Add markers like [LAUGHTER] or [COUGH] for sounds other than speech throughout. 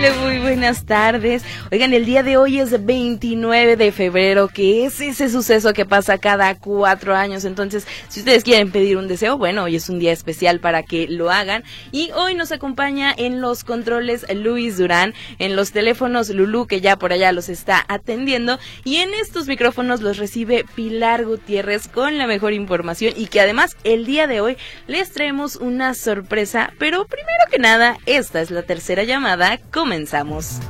Tal? Muy buenas tardes. Oigan, el día de hoy es 29 de febrero, que es ese suceso que pasa cada cuatro años. Entonces, si ustedes quieren pedir un deseo, bueno, hoy es un día especial para que lo hagan. Y hoy nos acompaña en los controles Luis Durán, en los teléfonos Lulú, que ya por allá los está atendiendo. Y en estos micrófonos los recibe Pilar Gutiérrez con la mejor información y que además el día de hoy les traemos una sorpresa. Pero primero que nada, esta es la tercera llamada comenzamos.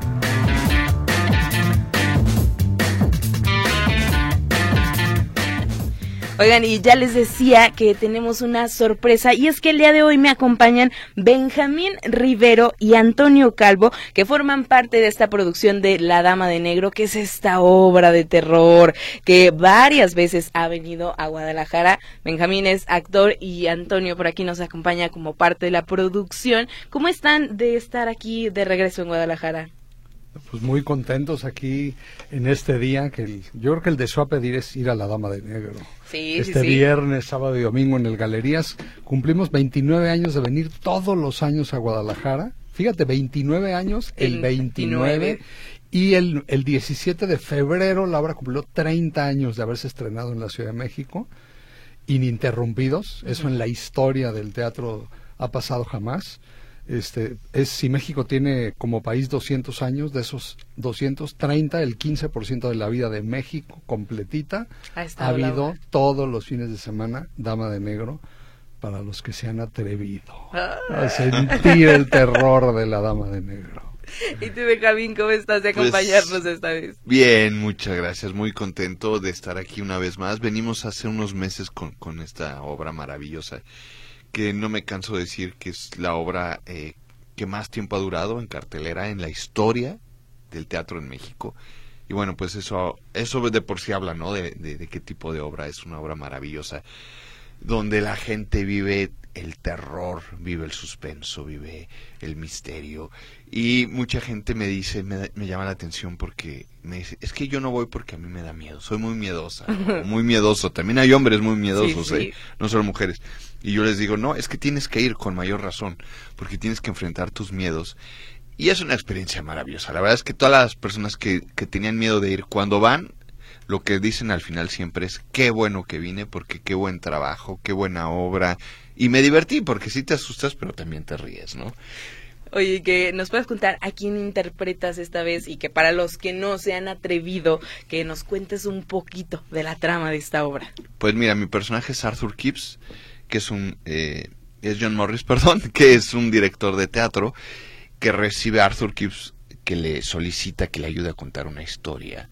Oigan, y ya les decía que tenemos una sorpresa y es que el día de hoy me acompañan Benjamín Rivero y Antonio Calvo, que forman parte de esta producción de La Dama de Negro, que es esta obra de terror que varias veces ha venido a Guadalajara. Benjamín es actor y Antonio por aquí nos acompaña como parte de la producción. ¿Cómo están de estar aquí de regreso en Guadalajara? Pues muy contentos aquí en este día, que yo creo que el deseo a pedir es ir a la Dama de Negro. Sí, este sí, sí. viernes, sábado y domingo en el Galerías. Cumplimos 29 años de venir todos los años a Guadalajara. Fíjate, 29 años, el, El 29. 29. Y el, el 17 de febrero la obra cumplió 30 años de haberse estrenado en la Ciudad de México, ininterrumpidos. Eso en la historia del teatro ha pasado jamás. Este, es si México tiene como país 200 años, de esos 230, el 15% de la vida de México completita Ha habido todos los fines de semana Dama de Negro para los que se han atrevido Ah. a sentir el terror de la Dama de Negro. [LAUGHS] ¿Y tú, Benjamín, cómo estás de Pues, acompañarnos esta vez? Bien, muchas gracias. Muy contento de estar aquí una vez más. Venimos hace unos meses con, con esta obra maravillosa que no me canso de decir que es la obra eh, que más tiempo ha durado en cartelera en la historia del teatro en México. Y bueno, pues eso, eso de por sí habla, ¿no? De, de- de qué tipo de obra es una obra maravillosa, donde la gente vive el terror, vive el suspenso, vive el misterio. Y mucha gente me dice, me, me llama la atención porque me dice, es que yo no voy porque a mí me da miedo, soy muy miedosa, [LAUGHS] muy miedoso. También hay hombres muy miedosos, Sí, sí. ¿eh? no solo mujeres. Y yo les digo, no, es que tienes que ir con mayor razón, porque tienes que enfrentar tus miedos. Y es una experiencia maravillosa. La verdad es que todas las personas que, que tenían miedo de ir, cuando van, lo que dicen al final siempre es, qué bueno que vine, porque qué buen trabajo, qué buena obra. Y me divertí, porque sí te asustas, pero también te ríes, ¿no? Oye, que nos puedes contar a quién interpretas esta vez y que para los que no se han atrevido, que nos cuentes un poquito de la trama de esta obra. Pues mira, mi personaje es Arthur Gibbs, que es un... eh, es John Morris, [LAUGHS] perdón, que es un director de teatro que recibe a Arthur Gibbs que le solicita que le ayude a contar una historia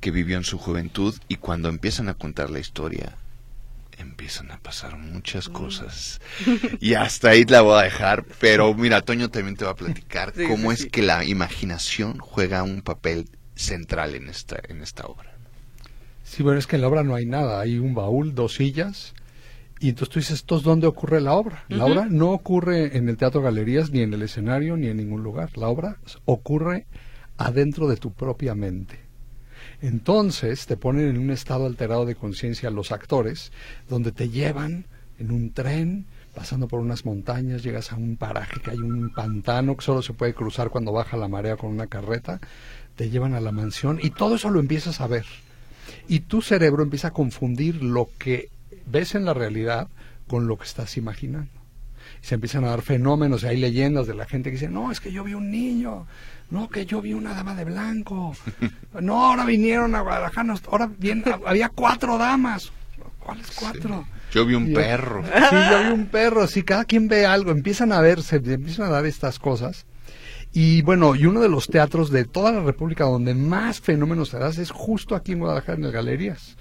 que vivió en su juventud y cuando empiezan a contar la historia empiezan a pasar muchas cosas. Y hasta ahí la voy a dejar pero mira Toño también te va a platicar [LAUGHS] Sí, cómo sí, es sí. que la imaginación juega un papel central en esta en esta obra. Sí, bueno, es que en la obra no hay nada, hay un baúl, dos sillas, y entonces tú dices, ¿esto es dónde ocurre la obra? La obra no ocurre en el Teatro Galerías, ni en el escenario, ni en ningún lugar. La obra ocurre adentro de tu propia mente. Entonces te ponen en un estado alterado de conciencia los actores, donde te llevan en un tren, pasando por unas montañas, llegas a un paraje que hay un pantano que solo se puede cruzar cuando baja la marea con una carreta, te llevan a la mansión y todo eso lo empiezas a ver. Y tu cerebro empieza a confundir lo que ves en la realidad con lo que estás imaginando. Y se empiezan a dar fenómenos, y hay leyendas de la gente que dice, no, es que yo vi un niño, no, que yo vi una dama de blanco, [LAUGHS] no, ahora vinieron a Guadalajara, ahora bien, había cuatro damas. ¿Cuáles cuatro? yo vi un Y- perro Sí, yo vi un perro, sí, cada quien ve algo, empiezan a ver, se empiezan a dar estas cosas. Y bueno, y uno de los teatros de toda la República donde más fenómenos se dan es justo aquí en Guadalajara, en las galerías.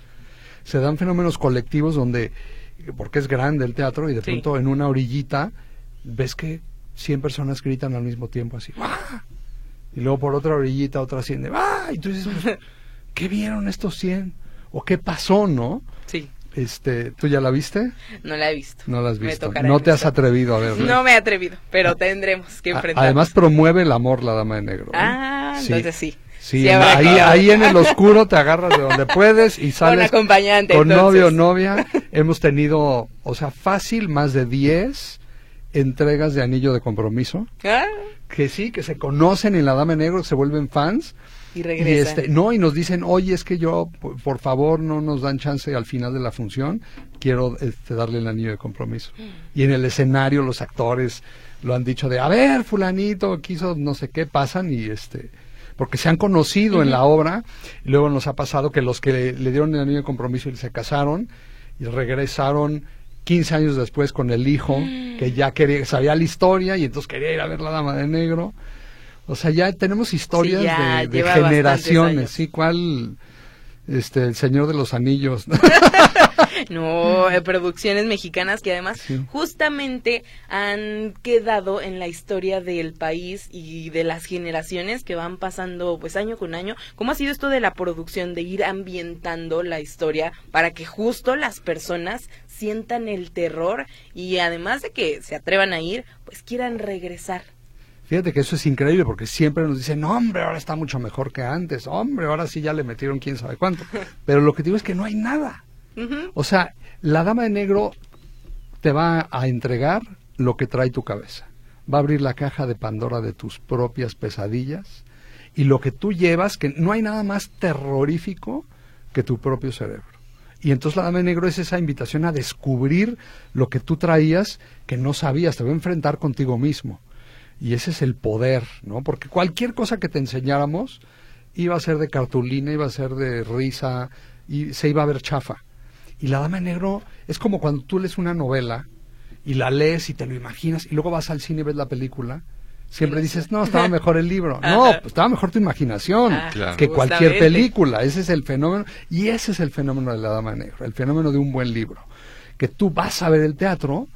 Se dan fenómenos colectivos donde, porque es grande el teatro y de Sí. pronto en una orillita ves que 100 personas gritan al mismo tiempo así. ¡Ah! Y luego por otra orillita otra 100 ¡Ah! Y tú dices, pues, ¿qué vieron estos 100? ¿O qué pasó, no? Sí. Este, ¿Tú ya la viste? No la he visto. No la has visto. No te has atrevido a verla. No me he atrevido, pero tendremos que A- enfrentar. Además promueve el amor la dama de negro. ¿eh? Ah, entonces sí. Sí, ahí, en el [LAUGHS] oscuro te agarras de donde puedes y sales acompañante, con novio o novia. [LAUGHS] Hemos tenido, o sea, fácil más de 10 entregas de anillo de compromiso. Ah, Que sí, que se conocen en la Dama Negro, se vuelven fans. y Y regresa. este, no, y nos dicen, oye, es que yo, por, por favor, no nos dan chance al final de la función, quiero este, darle el anillo de compromiso. Y en el escenario los actores lo han dicho de, a ver, fulanito, quiso no sé qué, pasan y este, porque se han conocido en la obra, y luego nos ha pasado que los que le, le dieron el anillo de compromiso y se casaron, y regresaron 15 años después con el hijo, que ya quería, sabía la historia y entonces quería ir a ver la Dama de Negro. O sea, ya tenemos historias Sí, ya de, de generaciones. ¿sí? ¿Cuál? Este, el Señor de los Anillos. [LAUGHS] [LAUGHS] No, eh, producciones mexicanas que además Sí. justamente han quedado en la historia del país y de las generaciones que van pasando pues año con año. ¿Cómo ha sido esto de la producción, de ir ambientando la historia para que justo las personas sientan el terror y además de que se atrevan a ir, pues quieran regresar? Fíjate que eso es increíble porque siempre nos dicen, "No, hombre, ahora está mucho mejor que antes, hombre, ahora sí ya le metieron quién sabe cuánto. [LAUGHS] Pero lo que digo es que no hay nada. O sea, la Dama de Negro te va a entregar lo que trae tu cabeza. Va a abrir la caja de Pandora de tus propias pesadillas y lo que tú llevas, que no hay nada más terrorífico que tu propio cerebro. Y entonces la Dama de Negro es esa invitación a descubrir lo que tú traías que no sabías, te va a enfrentar contigo mismo. Y ese es el poder, ¿no? Porque cualquier cosa que te enseñáramos iba a ser de cartulina, iba a ser de risa, y se iba a ver chafa. Y la Dama de Negro es como cuando tú lees una novela y la lees y te lo imaginas y luego vas al cine y ves la película. Siempre dices, no, estaba mejor el libro. No, Ajá. pues estaba mejor tu imaginación Ah, que cualquier justamente. película. Ese es el fenómeno. Y ese es el fenómeno de la Dama de Negro, el fenómeno de un buen libro. Que tú vas a ver el teatro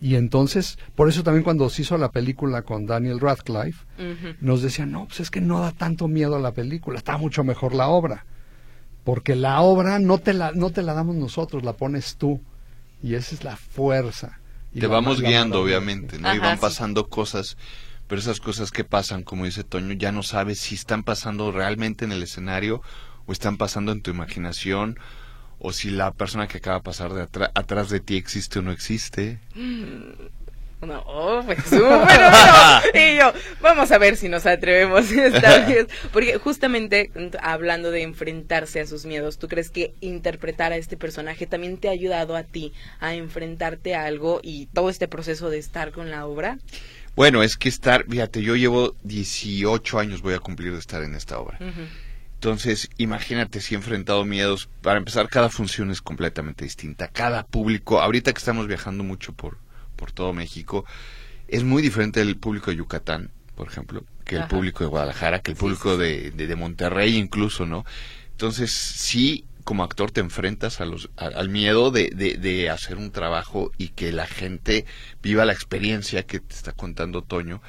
y entonces, por eso también cuando se hizo la película con Daniel Radcliffe, nos decían, no, pues es que no da tanto miedo a la película, está mucho mejor la obra. Porque la obra no te la, no te la damos nosotros, la pones tú. Y esa es la fuerza. Y Te la- vamos guiando, obviamente, ¿no? y van sí. pasando cosas, pero esas cosas que pasan, como dice Toño, ya no sabes si están pasando realmente en el escenario o están pasando en tu imaginación o si la persona que acaba de pasar de atra- atrás de ti existe o no existe. No, oh, pues súper. Y yo, vamos a ver si nos atrevemos [LAUGHS] esta vez. Porque justamente mm, hablando de enfrentarse a sus miedos, ¿tú crees que interpretar a este personaje también te ha ayudado a ti a enfrentarte a algo y todo este proceso de estar con la obra? Bueno, es que estar, fíjate, yo llevo 18 años voy a cumplir de estar en esta obra. Entonces, imagínate si he enfrentado miedos. Para empezar, cada función es completamente distinta. Cada público, ahorita que estamos viajando mucho por, por todo México, es muy diferente el público de Yucatán, por ejemplo, que el Ajá. público de Guadalajara, que el Sí, público sí, De, de, de Monterrey incluso, ¿no? Entonces, sí, como actor te enfrentas a los, a- al miedo de, de, de hacer un trabajo y que la gente viva la experiencia que te está contando Toño.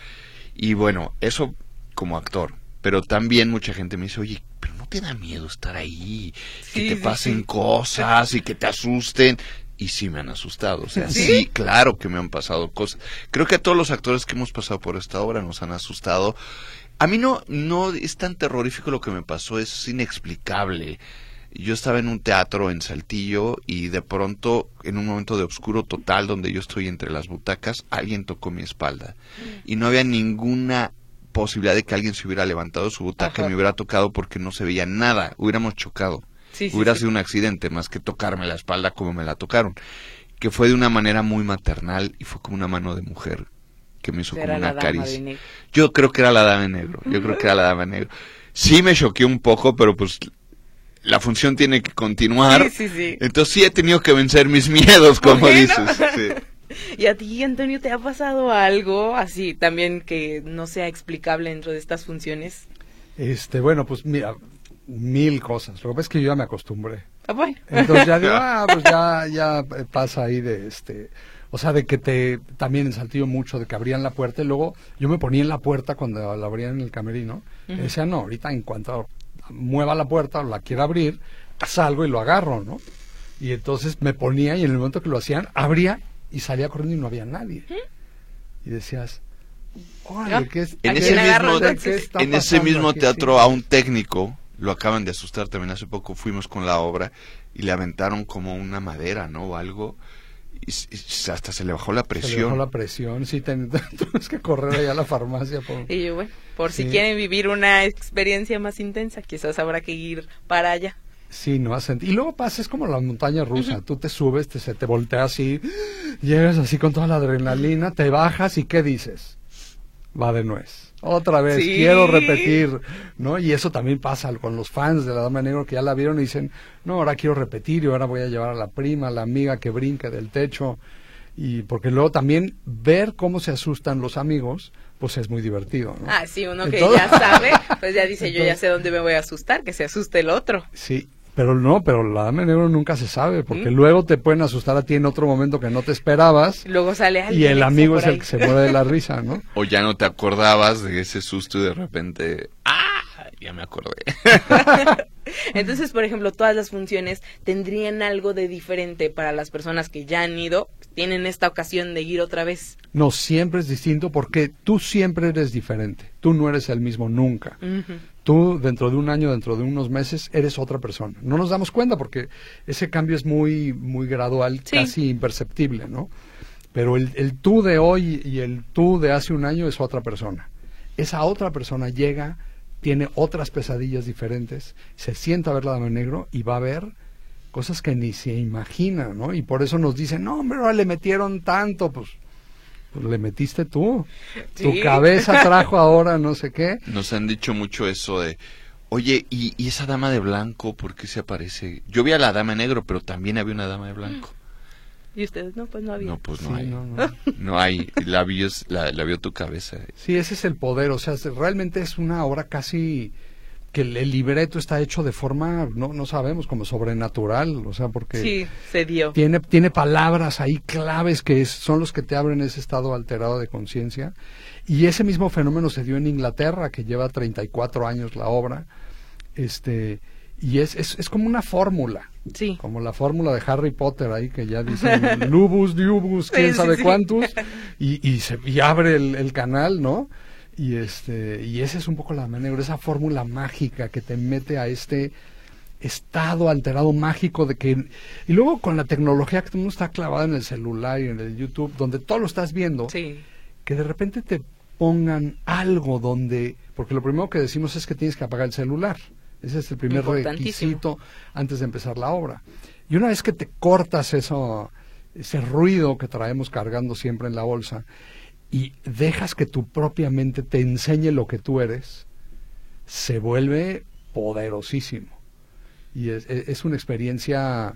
Y bueno, eso como actor. Pero también mucha gente me dice, oye, pero no te da miedo estar ahí, que te pasen cosas y que te asusten. Y sí me han asustado, o sea, ¿Sí? sí, claro que me han pasado cosas. Creo que a todos los actores que hemos pasado por esta obra nos han asustado. A mí no, no es tan terrorífico lo que me pasó, es inexplicable. Yo estaba en un teatro en Saltillo y de pronto, en un momento de oscuro total, donde yo estoy entre las butacas, alguien tocó mi espalda. Y no había ninguna posibilidad de que alguien se hubiera levantado su butaca y me hubiera tocado porque no se veía nada. Hubiéramos chocado. Sí, Hubiera sí. sido un accidente más que tocarme la espalda como me la tocaron. Que fue de una manera muy maternal y fue como una mano de mujer que me hizo Era como una caricia. negro. Yo creo que era la dama de negro. Yo creo que era la dama de negro. Sí me choqué un poco, pero pues la función tiene que continuar. Sí, sí, sí. Entonces sí he tenido que vencer mis [LAUGHS] miedos, como Bueno. dices. Sí. [LAUGHS] ¿Y a ti, Antonio, te ha pasado algo así también que no sea explicable dentro de estas funciones? Este, bueno, pues mira, mil cosas. Lo que pasa es que yo ya me acostumbré. Ah, bueno. Entonces ya digo, [LAUGHS] ah, pues ya, ya pasa ahí de este. O sea, de que te, también en Saltillo mucho, de que abrían la puerta y luego yo me ponía en la puerta cuando la abrían en el camerino. Y decía, no, ahorita en cuanto mueva la puerta o la quiera abrir, salgo y lo agarro, ¿no? Y entonces me ponía y en el momento que lo hacían, abría y salía corriendo y no había nadie. Y decías, órale, ¿qué es, En ¿A ese mismo, entonces? ¿qué está en ese mismo aquí? teatro a un técnico lo acaban de asustar también hace poco fuimos con la obra y le aventaron como una madera no o algo y, y hasta se le bajó la Se le bajó presión la presión, sí, ten- [LAUGHS] tienes que correr allá a la farmacia. por- Y yo, bueno, por si quieren vivir una experiencia más intensa, quizás habrá que ir para allá. Sí, no hacen. Y luego pasa, es como la montaña rusa. Tú te subes, te, se te voltea así, llegas así con toda la adrenalina, te bajas y ¿qué dices? Va de nuez. Otra vez, Sí. quiero repetir, ¿no? Y eso también pasa con los fans de la Dama Negro que ya la vieron y dicen, no, ahora quiero repetir y ahora voy a llevar a la prima, a la amiga que brinca del techo. Y porque luego también ver cómo se asustan los amigos, pues es muy divertido, ¿no? Ah, sí, uno que Entonces- ya sabe, pues ya dice, yo ya sé dónde me voy a asustar, que se asuste el otro. Sí, pero no, pero la dama de negro nunca se sabe, porque ¿Mm? luego te pueden asustar a ti en otro momento que no te esperabas Luego sale alguien. y el amigo es el que se muere de la risa, ¿no? [LAUGHS] o ya no te acordabas de ese susto y de repente ah ya me acordé [LAUGHS] Entonces, por ejemplo, todas las funciones tendrían algo de diferente para las personas que ya han ido, tienen esta ocasión de ir otra vez. No, siempre es distinto porque tú siempre eres diferente, tú no eres el mismo nunca. Tú dentro de un año, dentro de unos meses, eres otra persona. No nos damos cuenta porque ese cambio es muy, muy gradual, Sí. casi imperceptible, ¿no? Pero el, el tú de hoy y el tú de hace un año es otra persona. Esa otra persona llega, tiene otras pesadillas diferentes, se sienta a ver la dama negro y va a ver cosas que ni se imagina, ¿no? Y por eso nos dicen, no, hombre, ahora le metieron tanto, pues, pues le metiste tú. Tu cabeza [LAUGHS] trajo ahora no sé qué. nos han dicho mucho eso de oye y, y esa dama de blanco por qué se aparece yo vi a la dama de negro pero también había una dama de blanco Y ustedes, no, pues no había. no pues no Sí, hay no, no, [LAUGHS] no. hay la vio la, la vio tu cabeza Sí, ese es el poder, o sea, se- realmente es una obra casi que el, el libreto está hecho de forma, no, no sabemos, como sobrenatural, o sea, porque Sí, se dio. tiene, tiene palabras ahí claves que es- son los que te abren ese estado alterado de conciencia. Y ese mismo fenómeno se dio en Inglaterra, que lleva 34 años la obra, este, y es, es, es como una fórmula. Sí. Como la fórmula de Harry Potter ahí que ya dicen Lubus, Diubus, [LAUGHS] quién Sí, sabe sí. cuántos, [LAUGHS] y, y, se, y abre el, el canal, ¿no? Y este y ese es un poco la manera, esa fórmula mágica que te mete a este estado alterado mágico de que y luego con la tecnología que todo el mundo está clavado en el celular y en el YouTube donde todo lo estás viendo Sí. que de repente te pongan algo donde porque lo primero que decimos es que tienes que apagar el celular. Ese es el primer requisito antes de empezar la obra. Y una vez que te cortas eso ese ruido que traemos cargando siempre en la bolsa y dejas que tu propia mente te enseñe lo que tú eres se vuelve poderosísimo. Y es, es- es una experiencia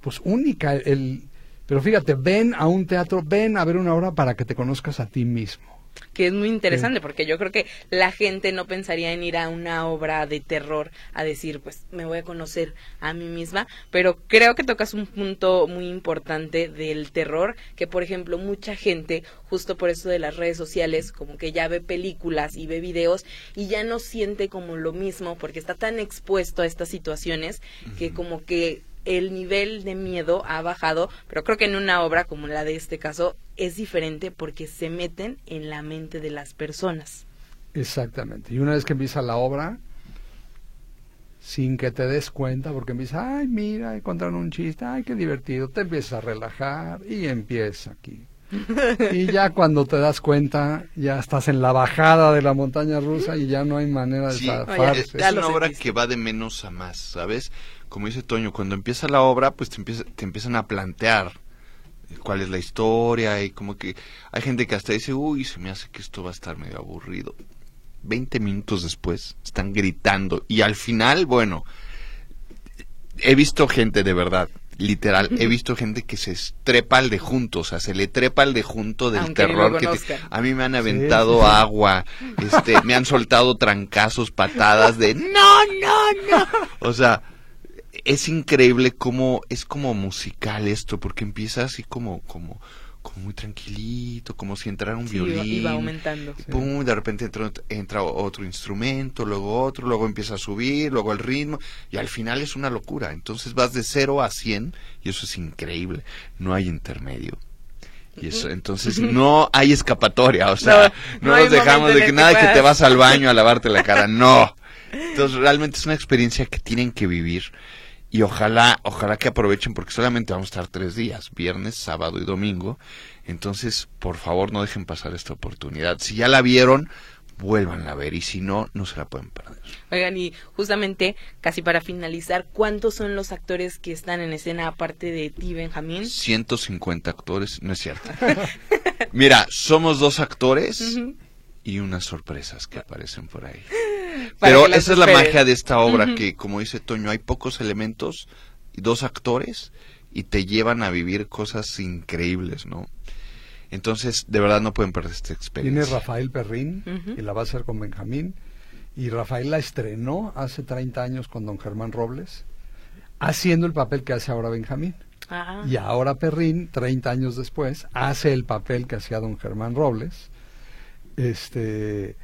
pues única. El pero fíjate ven a un teatro ven a ver una obra para que te conozcas a ti mismo Que es muy interesante porque yo creo que la gente no pensaría en ir a una obra de terror a decir, pues me voy a conocer a mí misma, pero creo que tocas un punto muy importante del terror, que por ejemplo mucha gente, justo por eso de las redes sociales, como que ya ve películas y ve videos y ya no siente como lo mismo porque está tan expuesto a estas situaciones que como que el nivel de miedo ha bajado, pero creo que en una obra como la de este caso es diferente porque se meten en la mente de las personas. exactamente y una vez que empieza la obra sin que te des cuenta porque empieza ay mira encontraron un chiste ay qué divertido te empiezas a relajar y empieza aquí [LAUGHS] y ya cuando te das cuenta ya estás en la bajada de la montaña rusa y ya no hay manera de Sí, zafarse. es, una obra que va de menos a más, ¿sabes? Como dice Toño, cuando empieza la obra, pues te, empieza, te empiezan a plantear cuál es la historia y como que hay gente que hasta dice, uy, se me hace que esto va a estar medio aburrido. Veinte minutos después están gritando y al final, bueno, he visto gente de verdad, literal, he visto gente que se trepa al de junto, o sea, se le trepa al de junto del Aunque terror que te- a mí me han aventado sí. [LAUGHS] agua, este, me han soltado trancazos, patadas de no, no, no. [LAUGHS] O sea, es increíble cómo es como musical esto, porque empieza así como, como, como muy tranquilito, como si entrara un Sí, violín. iba aumentando. y pum, de repente entra, entra otro instrumento, luego otro, luego empieza a subir, luego el ritmo, y al final es una locura. Entonces vas de 0 a 100 y eso es increíble. No hay intermedio. Y eso, entonces no hay escapatoria, o [LAUGHS] sea, No, no, no hay nos dejamos de que nada que que te vas al baño a lavarte la cara, no. [LAUGHS] Entonces realmente es una experiencia que tienen que vivir y ojalá, ojalá que aprovechen porque solamente vamos a estar tres días, viernes, sábado y domingo. Entonces, por favor, no dejen pasar esta oportunidad. Si ya la vieron, vuélvanla a ver y si no, no se la pueden perder. Oigan, y justamente, casi para finalizar, ¿cuántos son los actores que están en escena aparte de ti, Benjamín? 150 actores, no es cierto. [LAUGHS] Mira, somos dos actores y unas sorpresas que aparecen por ahí. [LAUGHS] Pero que esa es la magia de esta obra, que como dice Toño, hay pocos elementos y dos actores y te llevan a vivir cosas increíbles, ¿no? Entonces, de verdad no pueden perder esta Viene experiencia. Rafael Perrín Ujú. y la va a hacer con Benjamín. Y Rafael la estrenó hace 30 años con don Germán Robles, haciendo el papel que hace ahora Benjamín. Ah, Y ahora Perrín, 30 años después, hace el papel que hacía don Germán Robles, este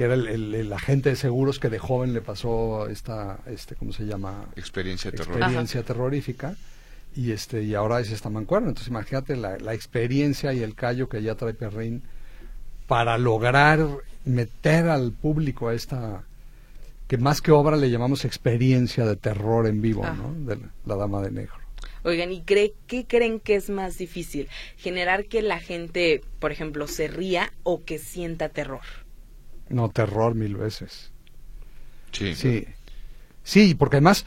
que era el, el- el agente de seguros que de joven le pasó esta, este, ¿cómo se llama? Experiencia experiencia terrorífica y este y ahora es esta mancuerna entonces imagínate la, la experiencia y el callo que ya trae Perrín para lograr meter al público a esta que más que obra le llamamos experiencia de terror en vivo Ajá. ¿no? de la, la dama de negro Oigan, ¿y cree, qué creen que es más difícil? ¿Generar que la gente, por ejemplo, se ría o que sienta terror? No terror mil veces Sí. sí sí porque además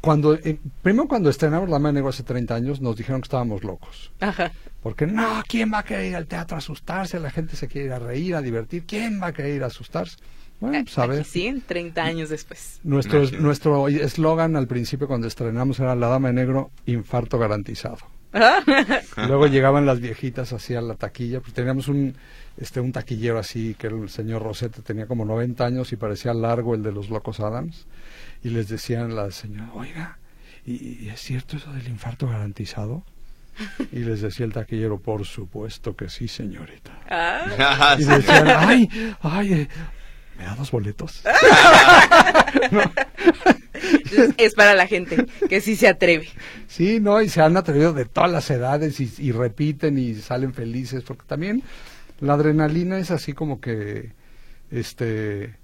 cuando eh, primero cuando estrenamos la dama de negro hace 30 años nos dijeron que estábamos locos Ajá. Porque no, ¿quién va a querer ir al teatro a asustarse? La gente se quiere ir a reír, a divertir. ¿Quién va a querer ir a asustarse? Bueno, pues a Aquí ver. sí, 30 años después. Nuestro Imagínate. nuestro eslogan al principio cuando estrenamos era La Dama de Negro, infarto garantizado. [LAUGHS] Luego llegaban las viejitas así a la taquilla, pues teníamos un este un taquillero así que el señor Rosete, tenía como 90 años y parecía largo el de los Locos Adams y les decían la señora, "Oiga, ¿y, y es cierto eso del infarto garantizado?" Y les decía el taquillero, "Por supuesto que sí, señorita." Ah, Y decían, "Ay, ay, eh, ¿me da dos boletos?" [LAUGHS] entonces, es para la gente que sí se atreve. Sí, no, y se han atrevido de todas las edades y, y repiten y salen felices, porque también la adrenalina es así como que, este,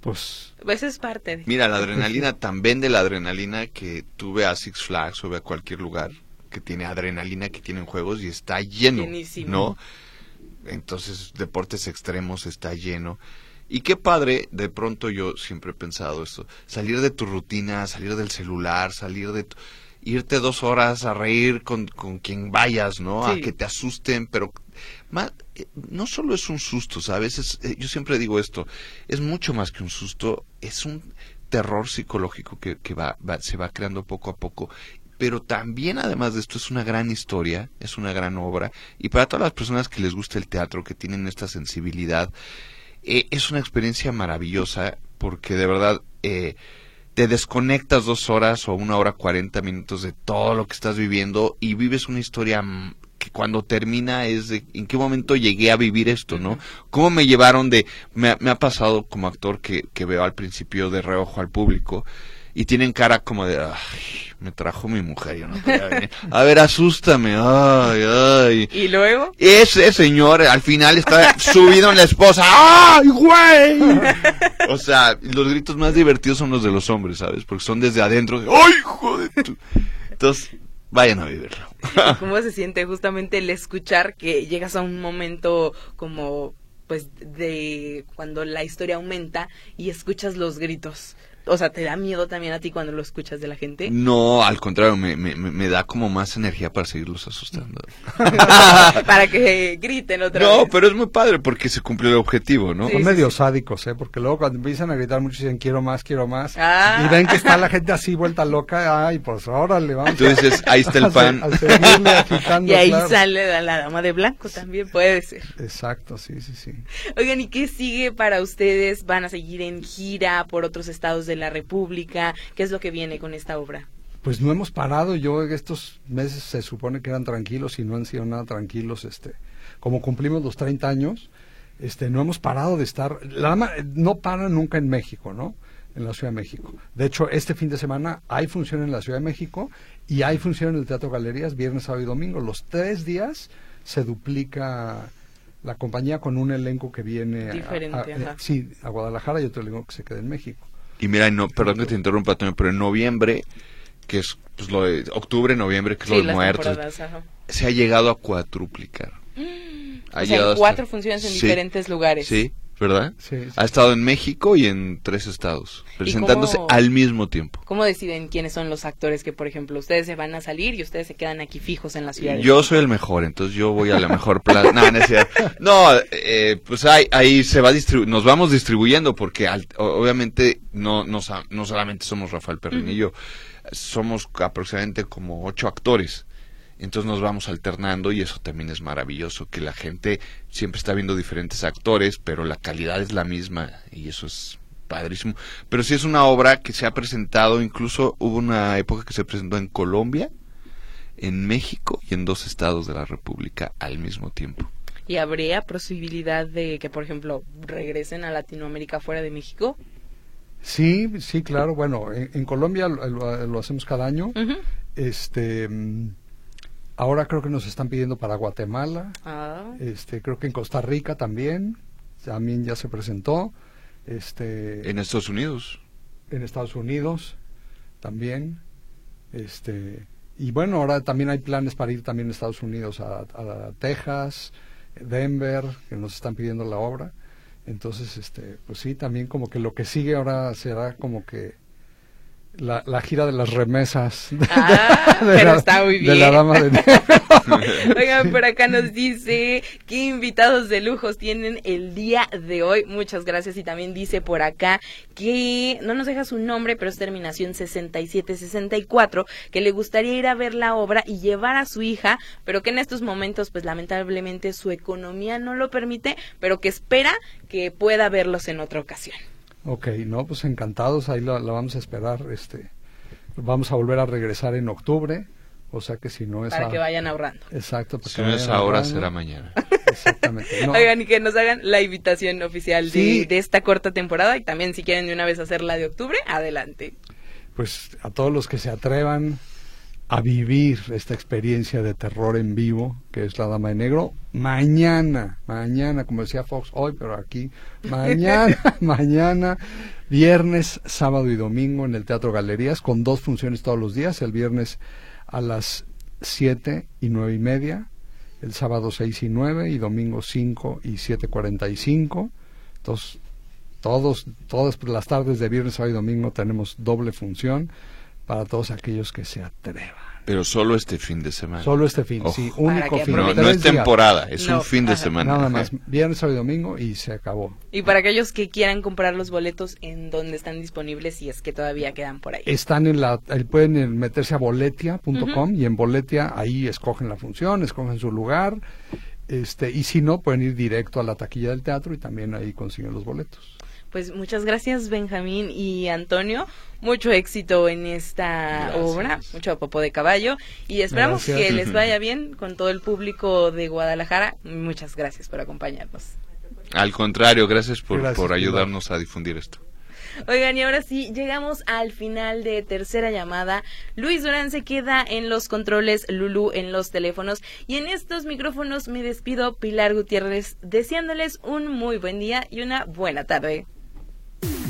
pues, Pues es parte de... Mira, la adrenalina tan vende la adrenalina que tú ve a Six Flags o ve a cualquier lugar que tiene adrenalina, que tienen juegos y está lleno, Llenísimo. ¿no? Entonces, deportes extremos está lleno. Y qué padre, de pronto yo siempre he pensado esto, salir de tu rutina, salir del celular, salir de... tu- irte dos horas a reír con, con quien vayas, ¿no? Sí. A que te asusten, pero ma- eh, no solo es un susto, ¿sabes? Es, eh, yo siempre digo esto, es mucho más que un susto, es un terror psicológico que, que va, va- se va creando poco a poco. Pero también, además de esto, es una gran historia, es una gran obra. Y para todas las personas que les gusta el teatro, que tienen esta sensibilidad, eh, es una experiencia maravillosa porque de verdad eh, te desconectas dos horas o una hora cuarenta minutos de todo lo que estás viviendo y vives una historia que cuando termina es de en qué momento llegué a vivir esto, ¿no? ¿Cómo me llevaron de... Me, ha- me ha pasado como actor que, que veo al principio de reojo al público y tienen cara como de... Ay, me trajo mi mujer, yo no venir. [LAUGHS] A ver, asústame, ay, ay. Y luego... Ese señor al final está subido en la esposa. ¡Ay, güey! [LAUGHS] O sea, los gritos más divertidos son los de los hombres, ¿sabes? Porque son desde adentro. de, ¡Ay, hijo de tu-". Entonces, vayan a vivirlo. [LAUGHS] ¿Cómo se siente justamente el escuchar que llegas a un momento como pues de cuando la historia aumenta y escuchas los gritos? O sea, ¿te da miedo también a ti cuando lo escuchas de la gente? No, al contrario, me, me, me- me da como más energía para seguirlos asustando. [LAUGHS] Para que griten otra No, vez. pero es muy padre porque se cumplió el objetivo, ¿no? Sí, son sí, medio sádicos, ¿eh? Porque luego cuando empiezan a gritar muchos dicen, quiero más, quiero más. Ah. Y ven que está la gente así vuelta loca, ay, pues órale, vamos. Tú dices, ahí está el [LAUGHS] a pan. a agitando, [LAUGHS] Y ahí claro. sale la, la dama de blanco también, puede ser. Exacto, sí, sí, sí. Oigan, ¿y qué sigue para ustedes? ¿Van a seguir en gira por otros estados de la República? ¿Qué es lo que viene con esta obra? Pues no hemos parado. Yo estos meses se supone que eran tranquilos y no han sido nada tranquilos. Este, como cumplimos los 30 años, este, no hemos parado de estar. La no para nunca en México, ¿no? En la Ciudad de México. De hecho, este fin de semana hay función en la Ciudad de México y hay función en el Teatro Galerías viernes, sábado y domingo. Los tres días se duplica la compañía con un elenco que viene a, sí, a Guadalajara y otro elenco que se queda en México. Y mira, no, perdón que te interrumpa, pero en noviembre, que es pues, lo de octubre, noviembre, que es lo de muertos, se ha llegado a cuatruplicar. Ha o cuatro funciones en diferentes lugares. Sí, ¿verdad? Sí, Ha estado en México y en tres estados, presentándose al mismo tiempo. ¿Cómo deciden quiénes son los actores que, por ejemplo, ustedes se van a salir y ustedes se quedan aquí fijos en la ciudad? Yo soy el mejor, entonces yo voy a la mejor plaza. [LAUGHS] no, no, eh, pues ahí, ahí se va nos vamos distribuyendo porque obviamente no, no, no, solamente somos Rafael Perrin y yo, somos aproximadamente como ocho actores entonces nos vamos alternando y eso también es maravilloso, que la gente siempre está viendo diferentes actores, pero la calidad es la misma y eso es padrísimo. Pero sí es una obra que se ha presentado, incluso hubo una época que se presentó en Colombia, en México y en dos estados de la República al mismo tiempo. ¿Y habría posibilidad de que, por ejemplo, regresen a Latinoamérica fuera de México? Sí, sí, claro. Bueno, en, Colombia lo, hacemos cada año. Este mm, Ahora creo que nos están pidiendo para Guatemala. Ah. Este, creo que en Costa Rica también. También ya se presentó. Este, en Estados Unidos. En Estados Unidos también. Este, y bueno, ahora también hay planes para ir también a Estados Unidos, a, a Texas, Denver, que nos están pidiendo la obra. Entonces, este, pues sí, también como que lo que sigue ahora será como que la, la, gira de las remesas. [LAUGHS] Ah, pero está muy bien. De la dama de [LAUGHS] Oigan, por acá nos dice qué invitados de lujos tienen el día de hoy. Muchas gracias. Y también dice por acá que no nos deja su nombre, pero es terminación 6764, que le gustaría ir a ver la obra y llevar a su hija, pero que en estos momentos, pues lamentablemente su economía no lo permite, pero que espera que pueda verlos en otra ocasión. Ok, no, pues encantados, ahí la, vamos a esperar, este, vamos a volver a regresar en octubre, o sea que si no es... Para que vayan ahorrando. Exacto. Si no es ahora, será mañana. [LAUGHS] Exactamente. Oigan, y que nos hagan la invitación oficial de, de esta corta temporada y también si quieren de una vez hacer la de octubre, adelante. Pues a todos los que se atrevan, a vivir esta experiencia de terror en vivo, que es La Dama de Negro, mañana, mañana, como decía Fox hoy, pero aquí, mañana, [LAUGHS] mañana, viernes, sábado y domingo en el Teatro Galerías, con dos funciones todos los días, el viernes a las siete y nueve y media, el sábado seis y nueve y domingo cinco y siete cuarenta y cinco. Entonces, todos, todas las tardes de viernes, sábado y domingo tenemos doble función para todos aquellos que se atrevan. Pero solo este fin de semana. Solo este fin, sí, único fin. No, no es temporada, es un fin de semana. Nada más, viernes, sábado y domingo y se acabó. Y para aquellos que quieran comprar los boletos, ¿en dónde están disponibles si es que todavía quedan por ahí? Están en la, pueden meterse a boletia.com y en boletia ahí escogen la función, escogen su lugar. Este, y si no, pueden ir directo a la taquilla del teatro y también ahí consiguen los boletos. Pues muchas gracias Benjamín y Antonio, mucho éxito en esta obra, mucho popo de caballo y esperamos que les vaya [LAUGHS] bien con todo el público de Guadalajara. Muchas gracias por acompañarnos. Al contrario, gracias por, por ayudarnos a difundir esto. Oigan, y ahora sí, llegamos al final de tercera llamada. Luis Durán se queda en los controles, Lulu en los teléfonos. Y en estos micrófonos me despido, Pilar Gutiérrez, deseándoles un muy buen día y una buena tarde.